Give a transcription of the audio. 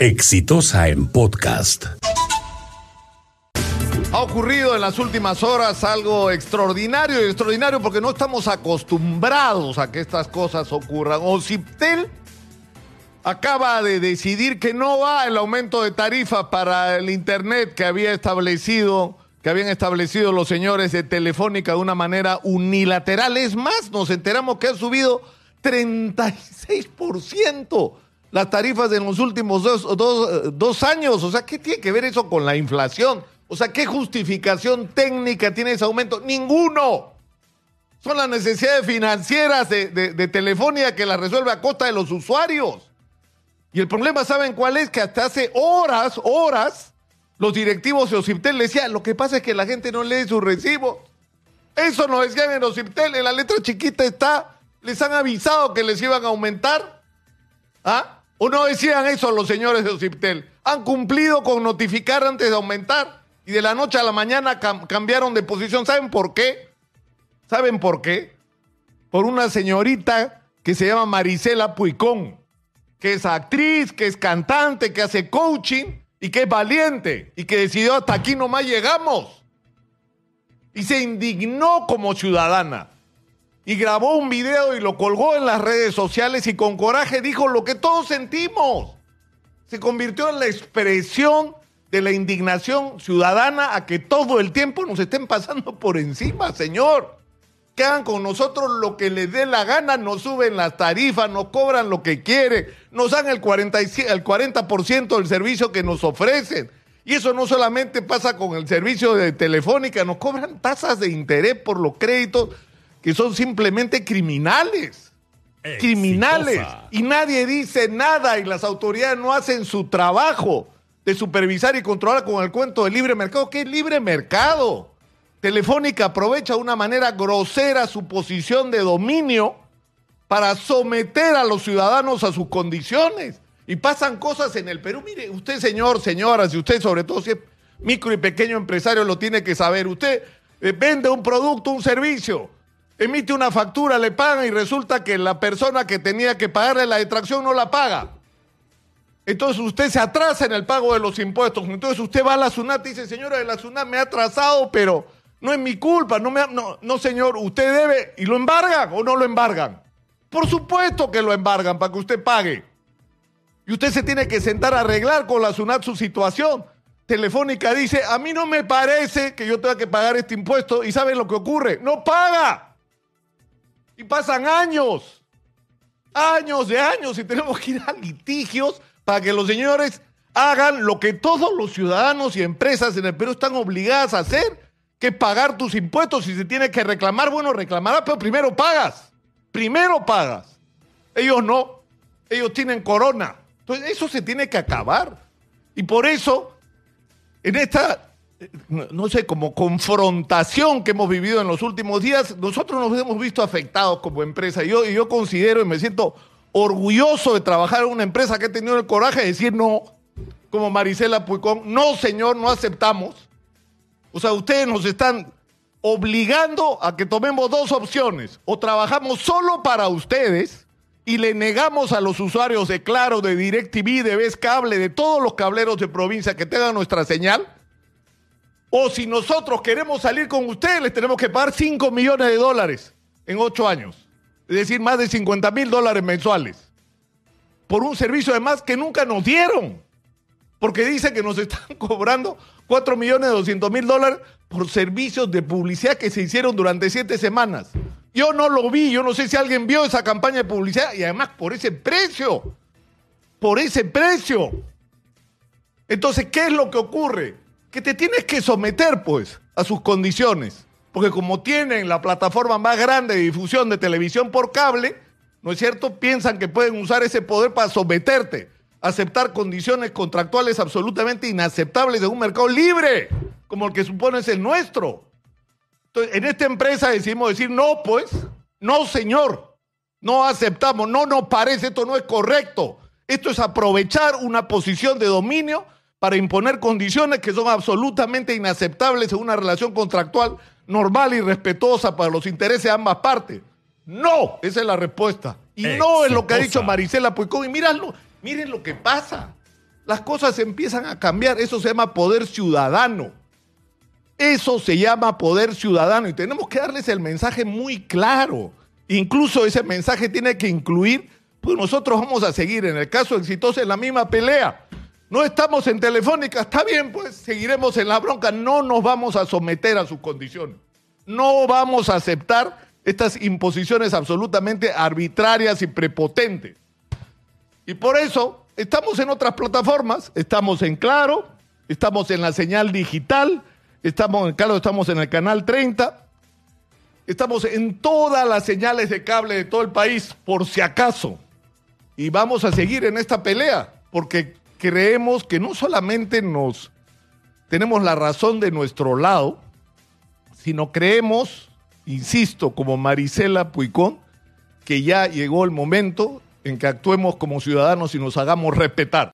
Exitosa en podcast. Ha ocurrido en las últimas horas algo extraordinario y extraordinario porque no estamos acostumbrados a que estas cosas ocurran. Ociptel acaba de decidir que no va el aumento de tarifa para el internet que había establecido que habían establecido los señores de Telefónica de una manera unilateral. Es más, nos enteramos que ha subido 36% las tarifas en los últimos dos, dos, dos años. O sea, ¿qué tiene que ver eso con la inflación? O sea, ¿qué justificación técnica tiene ese aumento? Ninguno. Son las necesidades financieras de, de, Telefónica que las resuelve a costa de los usuarios. Y el problema, ¿saben cuál es? Que hasta hace horas, horas, los directivos de Ociptel decían, lo que pasa es que la gente no lee su recibo. Eso nos decían en Ociptel, en la letra chiquita está, les han avisado que les iban a aumentar. ¿Ah? ¿O no decían eso los señores de Ociptel? Han cumplido con notificar antes de aumentar y de la noche a la mañana cam cambiaron de posición. ¿Saben por qué? ¿Saben por qué? Por una señorita que se llama Marisela Puicón, que es actriz, que es cantante, que hace coaching y que es valiente y que decidió hasta aquí nomás llegamos. Y se indignó como ciudadana. Y grabó un video y lo colgó en las redes sociales y con coraje dijo lo que todos sentimos. Se convirtió en la expresión de la indignación ciudadana a que todo el tiempo nos estén pasando por encima, señor. Que hagan con nosotros lo que les dé la gana, nos suben las tarifas, nos cobran lo que quieren, nos dan el 40%, el 40 del servicio que nos ofrecen. Y eso no solamente pasa con el servicio de telefónica, nos cobran tasas de interés por los créditos que son simplemente criminales. Exitosa. Criminales. Y nadie dice nada y las autoridades no hacen su trabajo de supervisar y controlar con el cuento del libre mercado. ¿Qué es libre mercado? Telefónica aprovecha de una manera grosera su posición de dominio para someter a los ciudadanos a sus condiciones. Y pasan cosas en el Perú. Mire, usted, señor, señoras, y usted, sobre todo si es micro y pequeño empresario, lo tiene que saber. Usted eh, vende un producto, un servicio, emite una factura, le pagan y resulta que la persona que tenía que pagarle la detracción no la paga. Entonces usted se atrasa en el pago de los impuestos. Entonces usted va a la SUNAT y dice, señora de la SUNAT, me ha atrasado, pero no es mi culpa, no, no, no señor, usted debe, ¿y lo embargan o no lo embargan? Por supuesto que lo embargan para que usted pague. Y usted se tiene que sentar a arreglar con la SUNAT su situación. Telefónica dice, a mí no me parece que yo tenga que pagar este impuesto. ¿Y saben lo que ocurre? No paga. Y pasan años, años de años y tenemos que ir a litigios para que los señores hagan lo que todos los ciudadanos y empresas en el Perú están obligadas a hacer, que pagar tus impuestos. Si se tiene que reclamar, bueno, reclamarás, pero primero pagas. Primero pagas. Ellos no. Ellos tienen corona. Entonces, eso se tiene que acabar. Y por eso, en esta, no sé, como confrontación que hemos vivido en los últimos días, nosotros nos hemos visto afectados como empresa. Y yo, yo considero y me siento orgulloso de trabajar en una empresa que ha tenido el coraje de decir no, como Marisela Puicón, no, señor, no aceptamos. O sea, ustedes nos están obligando a que tomemos dos opciones. O trabajamos solo para ustedes y le negamos a los usuarios de Claro, de DirecTV, de Vez Cable, de todos los cableros de provincia que tengan nuestra señal. O si nosotros queremos salir con ustedes, les tenemos que pagar 5 millones de dólares en 8 años. Es decir, más de 50 mil dólares mensuales. Por un servicio además que nunca nos dieron. Porque dice que nos están cobrando 4 millones 200 mil dólares por servicios de publicidad que se hicieron durante siete semanas. Yo no lo vi, yo no sé si alguien vio esa campaña de publicidad y además por ese precio, por ese precio. Entonces, ¿qué es lo que ocurre? Que te tienes que someter pues a sus condiciones, porque como tienen la plataforma más grande de difusión de televisión por cable, ¿no es cierto? Piensan que pueden usar ese poder para someterte, aceptar condiciones contractuales absolutamente inaceptables de un mercado libre, como el que supone es el nuestro. Entonces, en esta empresa decidimos decir, no, pues, no, señor, no aceptamos, no nos parece, esto no es correcto. Esto es aprovechar una posición de dominio para imponer condiciones que son absolutamente inaceptables en una relación contractual normal y respetuosa para los intereses de ambas partes. No, esa es la respuesta. Y no es lo que ha dicho. Marisela Puicón. Y míralo, miren lo que pasa. las cosas empiezan a cambiar. Eso se llama poder ciudadano. Eso se llama poder ciudadano y tenemos que darles el mensaje muy claro. Incluso ese mensaje tiene que incluir, pues nosotros vamos a seguir en el caso exitoso en la misma pelea. No estamos en Telefónica, está bien, pues seguiremos en la bronca. No nos vamos a someter a sus condiciones. No vamos a aceptar estas imposiciones absolutamente arbitrarias y prepotentes. Y por eso estamos en otras plataformas, estamos en Claro, estamos en la señal digital, estamos en Claro, estamos en el canal 30, estamos en todas las señales de cable de todo el país, por si acaso. Y vamos a seguir en esta pelea, porque creemos que no solamente nos tenemos la razón de nuestro lado, sino creemos, insisto, como Marisela Puicón, que ya llegó el momento en que actuemos como ciudadanos y nos hagamos respetar.